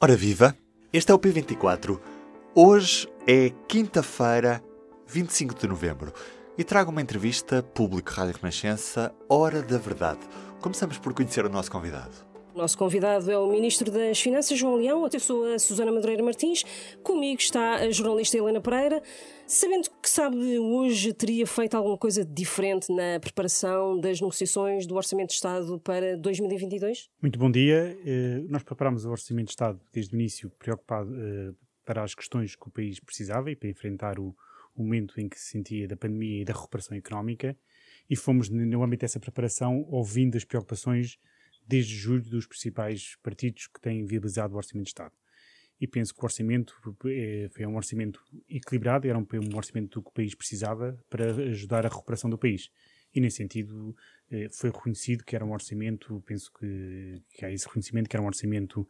Ora viva! Este é o P24. Hoje é quinta-feira, 25 de novembro, e trago uma entrevista público Rádio Renascença, Hora da Verdade. Começamos por conhecer o nosso convidado. Nosso convidado é o Ministro das Finanças, João Leão. Até sou a Susana Madureira Martins. Comigo está a jornalista Helena Pereira. Sabendo que sabe hoje teria feito alguma coisa diferente na preparação das negociações do Orçamento de Estado para 2022? Muito bom dia. Eh, nós preparámos o Orçamento de Estado desde o início preocupado eh, para as questões que o país precisava e para enfrentar o momento em que se sentia da pandemia e da recuperação económica e fomos, no âmbito dessa preparação, ouvindo as preocupações desde julho dos principais partidos que têm viabilizado o Orçamento de Estado. E penso que o orçamento é, foi um orçamento equilibrado, era um, um orçamento que o país precisava para ajudar a recuperação do país. E, nesse sentido, eh, foi reconhecido que era um orçamento, penso que, que há esse reconhecimento, que era um orçamento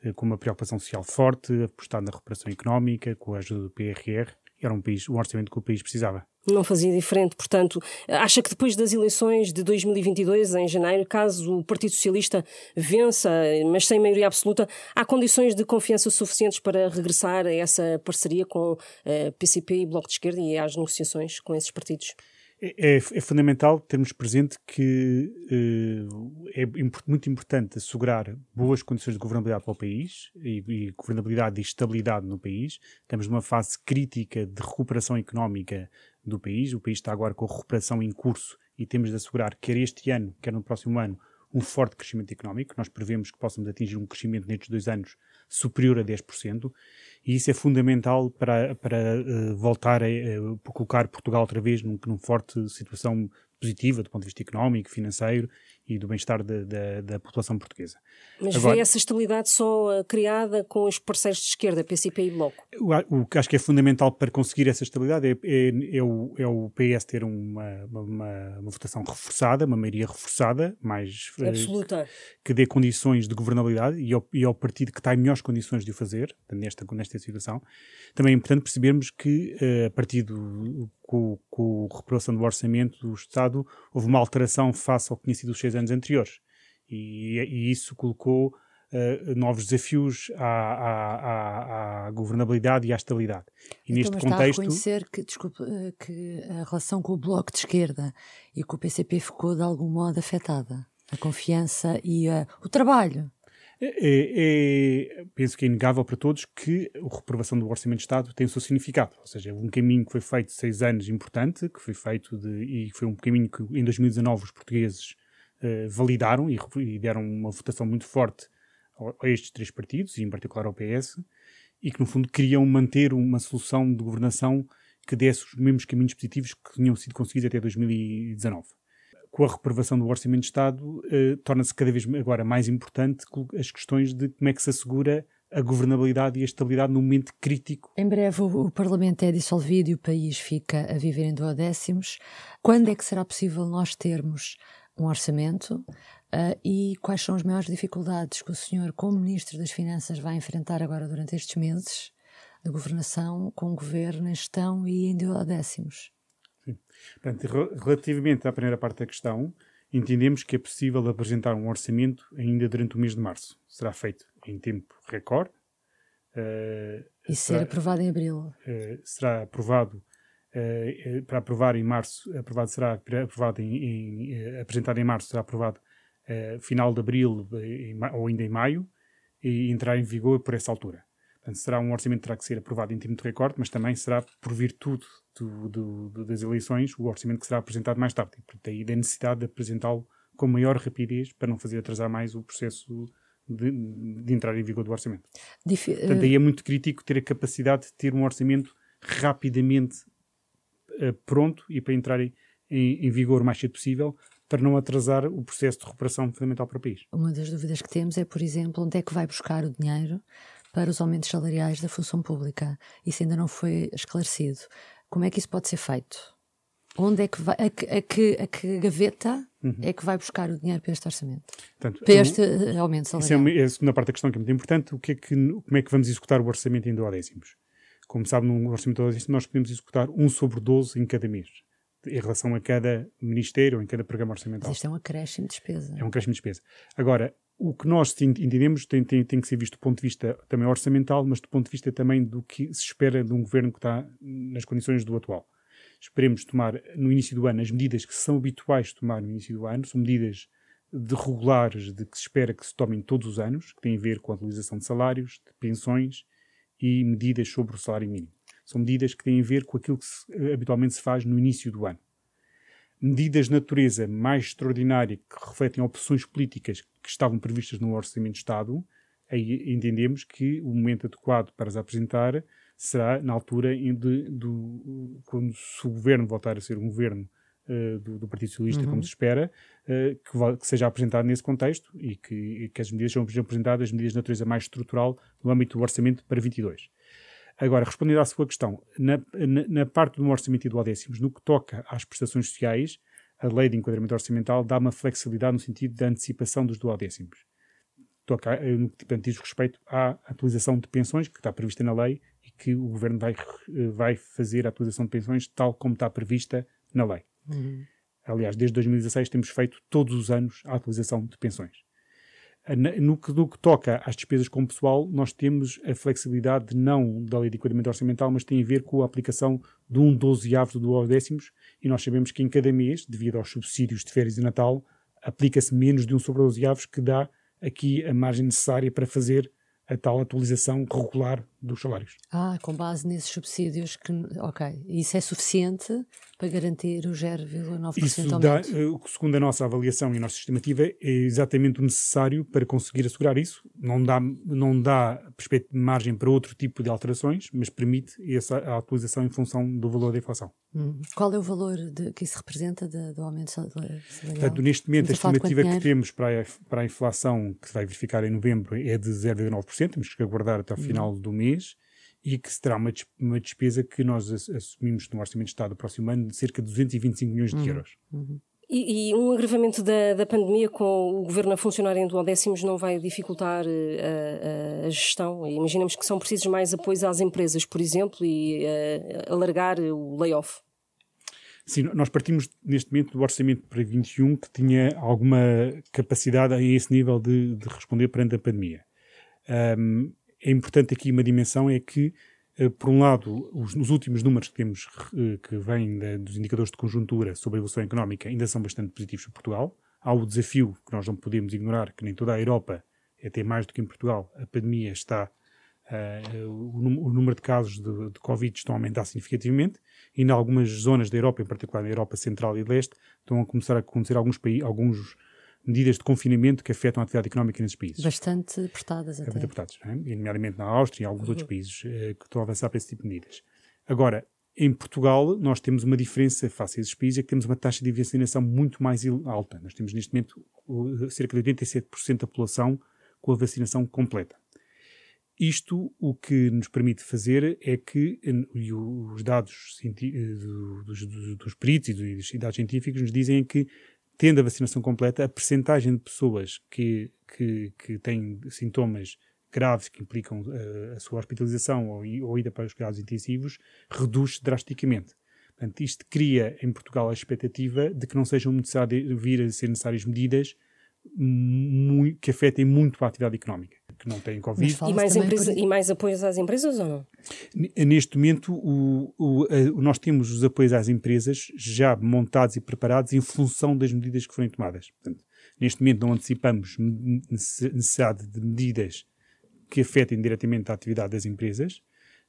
eh, com uma preocupação social forte, apostado na recuperação económica, com a ajuda do PRR, era um, país, um orçamento que o país precisava não fazia diferente. Portanto, acha que depois das eleições de 2022, em janeiro, caso o Partido Socialista vença, mas sem maioria absoluta, há condições de confiança suficientes para regressar a essa parceria com eh, PCP e Bloco de Esquerda e às negociações com esses partidos? É, é, é fundamental termos presente que uh, é muito importante assegurar boas condições de governabilidade para o país e, e governabilidade e estabilidade no país. Estamos numa fase crítica de recuperação económica do país. O país está agora com a recuperação em curso e temos de assegurar, quer este ano, quer no próximo ano, um forte crescimento económico. Nós prevemos que possamos atingir um crescimento nestes dois anos superior a 10%, e isso é fundamental para, para uh, voltar a uh, colocar Portugal outra vez num, forte situação positiva do ponto de vista económico, financeiro e do bem-estar da, da, da, população portuguesa. Mas Agora, vê essa estabilidade só uh, criada com os parceiros de esquerda, PCP e Bloco? O, o, que acho que é fundamental para conseguir essa estabilidade é, é, é, o, é o, PS ter uma, uma, uma, votação reforçada, uma maioria reforçada, mais uh, absoluta, que dê condições de governabilidade e ao, e ao partido que está em melhores condições de o fazer, nesta, nesta situação. Também é importante percebermos que, uh, a partir do com, com a recuperação do orçamento do Estado, houve uma alteração face ao que tinha sido os seis anos anteriores. E, e isso colocou uh, novos desafios à, à, à, governabilidade e à estabilidade. E então, neste mas contexto. Está a reconhecer que, desculpe, eh, que a relação com o Bloco de Esquerda e com o PCP ficou de algum modo afetada. A confiança e uh, o trabalho. É, é, é, penso que é inegável para todos que a reprovação do Orçamento de Estado tem o seu significado. Ou seja, um caminho que foi feito seis anos importante, que foi feito de, e foi um caminho que em 2019 os portugueses uh, validaram e, e, deram uma votação muito forte a, a, estes três partidos, e em particular ao PS, e que no fundo queriam manter uma solução de governação que desse os mesmos caminhos positivos que tinham sido conseguidos até 2019 com a reprovação do Orçamento de Estado, eh, torna-se cada vez agora mais importante as questões de como é que se assegura a governabilidade e a estabilidade num momento crítico. Em breve o, Parlamento é dissolvido e o país fica a viver em duodécimos. Quando é que será possível nós termos um orçamento uh, e quais são as maiores dificuldades que o senhor, como Ministro das Finanças, vai enfrentar agora durante estes meses de governação com o governo em gestão e em duodécimos? Portanto, relativamente à primeira parte da questão, entendemos que é possível apresentar um orçamento ainda durante o mês de março. Será feito em tempo recorde. Uh, e será, ser aprovado em abril? Uh, será aprovado uh, para aprovar em março, aprovado será aprovado em, em apresentado em março, será aprovado final de abril em, ou ainda em maio e entrar em vigor por essa altura. Portanto, será um orçamento que terá que ser aprovado em tempo de recorde, mas também será por virtude do, do, do, das eleições o orçamento que será apresentado mais tarde. E, portanto, daí da necessidade de apresentá-lo com maior rapidez para não fazer atrasar mais o processo de, de entrar em vigor do orçamento. Dif portanto, daí é muito crítico ter a capacidade de ter um orçamento rapidamente uh, pronto e para entrar em, em vigor o mais cedo possível, para não atrasar o processo de recuperação fundamental para o país. Uma das dúvidas que temos é, por exemplo, onde é que vai buscar o dinheiro para os aumentos salariais da função pública. Isso ainda não foi esclarecido. Como é que isso pode ser feito? Onde é que vai, a que, a que, a que gaveta uhum. é que vai buscar o dinheiro para este orçamento? Portanto, para este um, aumento salarial? Isso é, é, a segunda parte da questão que é muito importante. O que é que, como é que vamos executar o orçamento em duodécimos? Como sabe, no orçamento duodécimo nós podemos executar um sobre 12 em cada mês em relação a cada ministério ou em cada programa orçamental. Mas isto é um acréscimo de despesa. É um acréscimo de despesa. Agora, o que nós entendemos tem, tem, tem, que ser visto do ponto de vista também orçamental, mas do ponto de vista também do que se espera de um governo que está nas condições do atual. Esperemos tomar no início do ano as medidas que são habituais tomar no início do ano, são medidas de regulares de que se espera que se tomem todos os anos, que têm a ver com a atualização de salários, de pensões e medidas sobre o salário mínimo. São medidas que têm a ver com aquilo que se, habitualmente se faz no início do ano medidas de natureza mais extraordinária que refletem opções políticas que estavam previstas no Orçamento de Estado, aí entendemos que o momento adequado para as apresentar será na altura de, do, quando se o governo voltar a ser um governo uh, do, do, Partido Socialista, uhum. como se espera, uh, que, que, seja apresentado nesse contexto e que, e que as medidas sejam apresentadas, as medidas de natureza mais estrutural no âmbito do orçamento para 22. Agora, respondendo à sua questão, na, na, na parte do orçamento e do décimos, no que toca às prestações sociais, a lei de enquadramento orçamental dá uma flexibilidade no sentido da antecipação dos duodécimos. Toca, eh, no que diz respeito à atualização de pensões, que está prevista na lei, e que o Governo vai, eh, vai fazer a atualização de pensões tal como está prevista na lei. Uhum. Aliás, desde 2016 temos feito todos os anos a atualização de pensões. No que, que, toca às despesas com pessoal, nós temos a flexibilidade não da lei de enquadramento orçamental, mas tem a ver com a aplicação de um dozeavo do décimos, e nós sabemos que em cada mês, devido aos subsídios de férias e Natal, aplica-se menos de um sobre dozeavos, que dá aqui a margem necessária para fazer a tal atualização regular dos salários. Ah, com base nesses subsídios que, ok, isso é suficiente para garantir o 0,9% Isso dá, eh, segundo a nossa avaliação e a nossa estimativa, é exatamente o necessário para conseguir assegurar isso. Não dá, não dá margem para outro tipo de alterações, mas permite essa a atualização em função do valor da inflação. Hum. Qual é o valor de, que isso representa de, do aumento salarial? Portanto, neste momento, a estimativa que temos para a, para a inflação, que se vai verificar em novembro, é de 0,9%, temos que aguardar até o final hum. do mês e que será uma, uma despesa que nós assumimos no Orçamento de Estado do próximo ano de cerca de 225 milhões de uhum. euros. Uhum. E, e, um agravamento da, da pandemia com o governo a funcionar em duodécimos não vai dificultar eh, a, a, gestão? Imaginemos que são precisos mais apoios às empresas, por exemplo, e uh, alargar o layoff. Sim, nós partimos neste momento do orçamento para 21 que tinha alguma capacidade a esse nível de, de responder perante a pandemia. Um, é importante aqui uma dimensão é que, uh, por um lado, os, os últimos números que temos uh, que vêm da, dos indicadores de conjuntura sobre a evolução económica ainda são bastante positivos para Portugal. Há o desafio que nós não podemos ignorar, que nem toda a Europa, até mais do que em Portugal, a pandemia está Uh, o, o, número de casos de, de, Covid estão a aumentar significativamente e em algumas zonas da Europa, em particular na Europa Central e Leste, estão a começar a acontecer alguns, alguns medidas de confinamento que afetam a atividade económica nesses países. Bastante apertadas até. Bastante apertadas, é? nomeadamente na Áustria e alguns uhum. outros países eh, que estão a avançar para esse tipo de medidas. Agora, em Portugal, nós temos uma diferença face a esses países, é que temos uma taxa de vacinação muito mais alta. Nós temos neste momento cerca de 87% da população com a vacinação completa. Isto o que nos permite fazer é que, e os dados dos, dos, dos peritos e dos dados científicos nos dizem que tendo a vacinação completa, a percentagem de pessoas que, que, que têm sintomas graves que implicam uh, a sua hospitalização ou, ou ida para os cuidados intensivos reduz drasticamente. Portanto, isto cria em Portugal a expectativa de que não sejam necessárias vir a ser necessárias medidas que afetem muito a atividade económica, que não têm Covid. E mais, empresa, por... e mais apoios às empresas ou não? Neste momento, o, o, a, nós temos os apoios às empresas já montados e preparados em função das medidas que forem tomadas. Portanto, neste momento não antecipamos necessidade de medidas que afetem diretamente a atividade das empresas,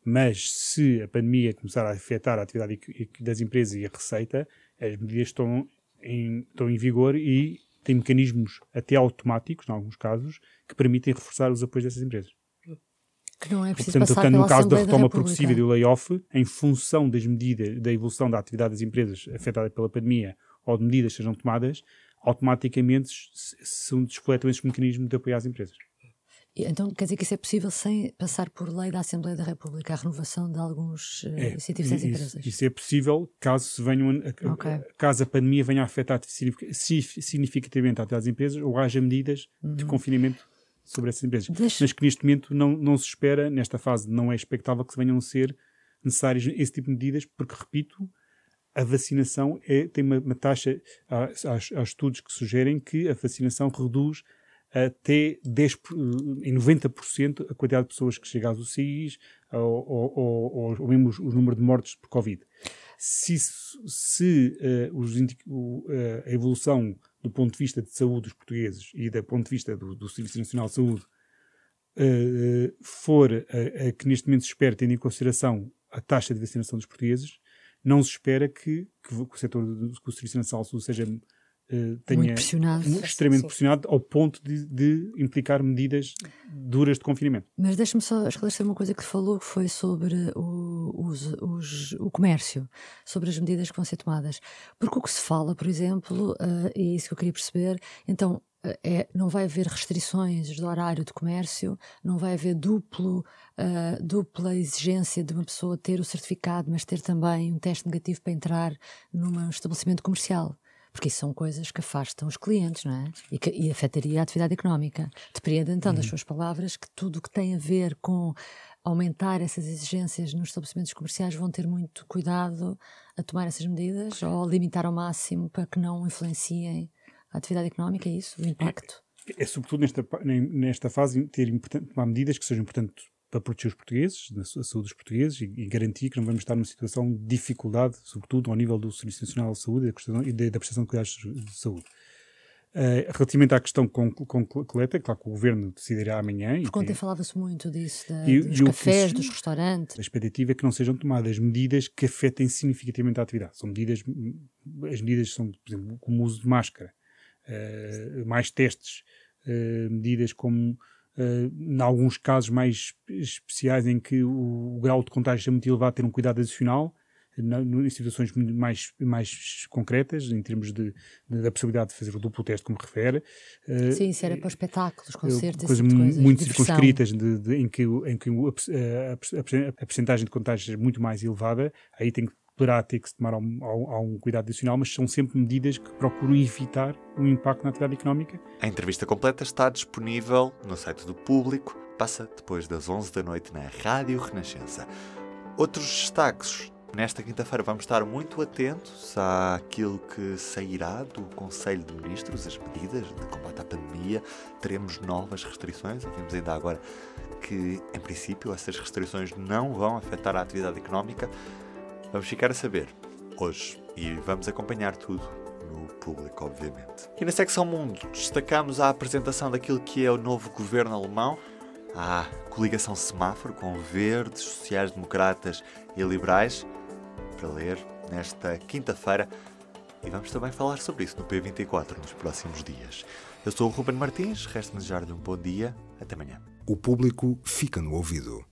mas se a pandemia começar a afetar a atividade das empresas e a receita, as medidas estão em, estão em vigor e tem mecanismos até automáticos, em alguns casos, que permitem reforçar os apoios dessas empresas. Que não é preciso Portanto, passar no caso da retoma da progressiva e do layoff, em função das medidas, da evolução da atividade das empresas afetada pela pandemia ou de medidas que sejam tomadas, automaticamente se despletam esses mecanismos de apoio às empresas. Então quer dizer que isso é possível sem passar por lei da Assembleia da República, a renovação de alguns uh, é, incentivos das empresas? Isso é possível caso, se venham, okay. caso a pandemia venha a afetar significativamente a das empresas ou haja medidas uhum. de confinamento sobre essas empresas. Deixa... Mas que neste momento não, não se espera, nesta fase não é expectável que se venham a ser necessárias esse tipo de medidas, porque, repito, a vacinação é, tem uma, uma taxa, há, há, há estudos que sugerem que a vacinação reduz até 10, em 90% a quantidade de pessoas que chegam aos UCIs ou, ou, ou, ou mesmo o número de mortes por Covid. Se, se uh, os, uh, a evolução do ponto de vista de saúde dos portugueses e do ponto de vista do, do Serviço Nacional de Saúde uh, for a, que neste momento se espera, tendo em consideração a taxa de vacinação dos portugueses, não se espera que, que, o setor do, que o Serviço Nacional de Saúde seja uh, tenha pressionado. extremamente sim. pressionado ao ponto de, de, implicar medidas duras de confinamento. Mas deixa-me só esclarecer uma coisa que falou, que foi sobre o, os, os, o comércio, sobre as medidas que vão ser tomadas. Porque o que se fala, por exemplo, uh, e é isso que eu queria perceber, então é, não vai haver restrições do horário de comércio, não vai haver duplo, uh, dupla exigência de uma pessoa ter o certificado, mas ter também um teste negativo para entrar num estabelecimento comercial. Porque isso são coisas que afastam os clientes, não é? E, que, e afetaria a atividade económica. Depreende então uhum. das suas palavras que tudo o que tem a ver com aumentar essas exigências nos estabelecimentos comerciais vão ter muito cuidado a tomar essas medidas ou limitar ao máximo para que não influenciem a atividade económica, é isso? O impacto? É, é sobretudo nesta, nesta fase ter importante, tomar medidas que sejam importantes para proteger os portugueses, a saúde dos portugueses e, e, garantir que não vamos estar numa situação de dificuldade, sobretudo ao nível do Serviço Nacional de Saúde e da, da prestação de cuidados de saúde. Uh, relativamente à questão concreta, claro que o Governo decidirá amanhã. Porque ontem falava-se muito disso, e, dos e cafés, dos restaurantes. A expectativa é que não sejam tomadas medidas que afetem significativamente a atividade. São medidas, as medidas são, por exemplo, como o uso de máscara, uh, mais testes, uh, medidas como, uh, em alguns casos mais especiais em que o, o, grau de contágio é muito elevado, ter um cuidado adicional, na, em situações mais, mais concretas, em termos de, de, da possibilidade de fazer o duplo teste, como refere. Sim, isso era para espetáculos, concertos, coisas tipo coisas, muito circunscritas, de, de, em que, em que a, a, a, a percentagem de contágio é muito mais elevada, aí tem que poderá ter que se tomar algum, cuidado adicional, mas são sempre medidas que procuram evitar o impacto na atividade económica. A entrevista completa está disponível no site do Público, passa depois das 11 da noite na Rádio Renascença. Outros destaques. Nesta quinta-feira vamos estar muito atentos àquilo que sairá do Conselho de Ministros, as medidas de combate à pandemia. Teremos novas restrições. Ouvimos ainda agora que, em princípio, essas restrições não vão afetar a atividade económica. Vamos ficar a saber hoje e vamos acompanhar tudo no público, obviamente. E na secção Mundo destacamos a apresentação daquilo que é o novo governo alemão, a coligação semáforo com verdes, sociais-democratas e liberais, para ler nesta quinta-feira. E vamos também falar sobre isso no P24 nos próximos dias. Eu sou o Ruben Martins, resta-me desejar-lhe um bom dia. Até amanhã. O público fica no ouvido.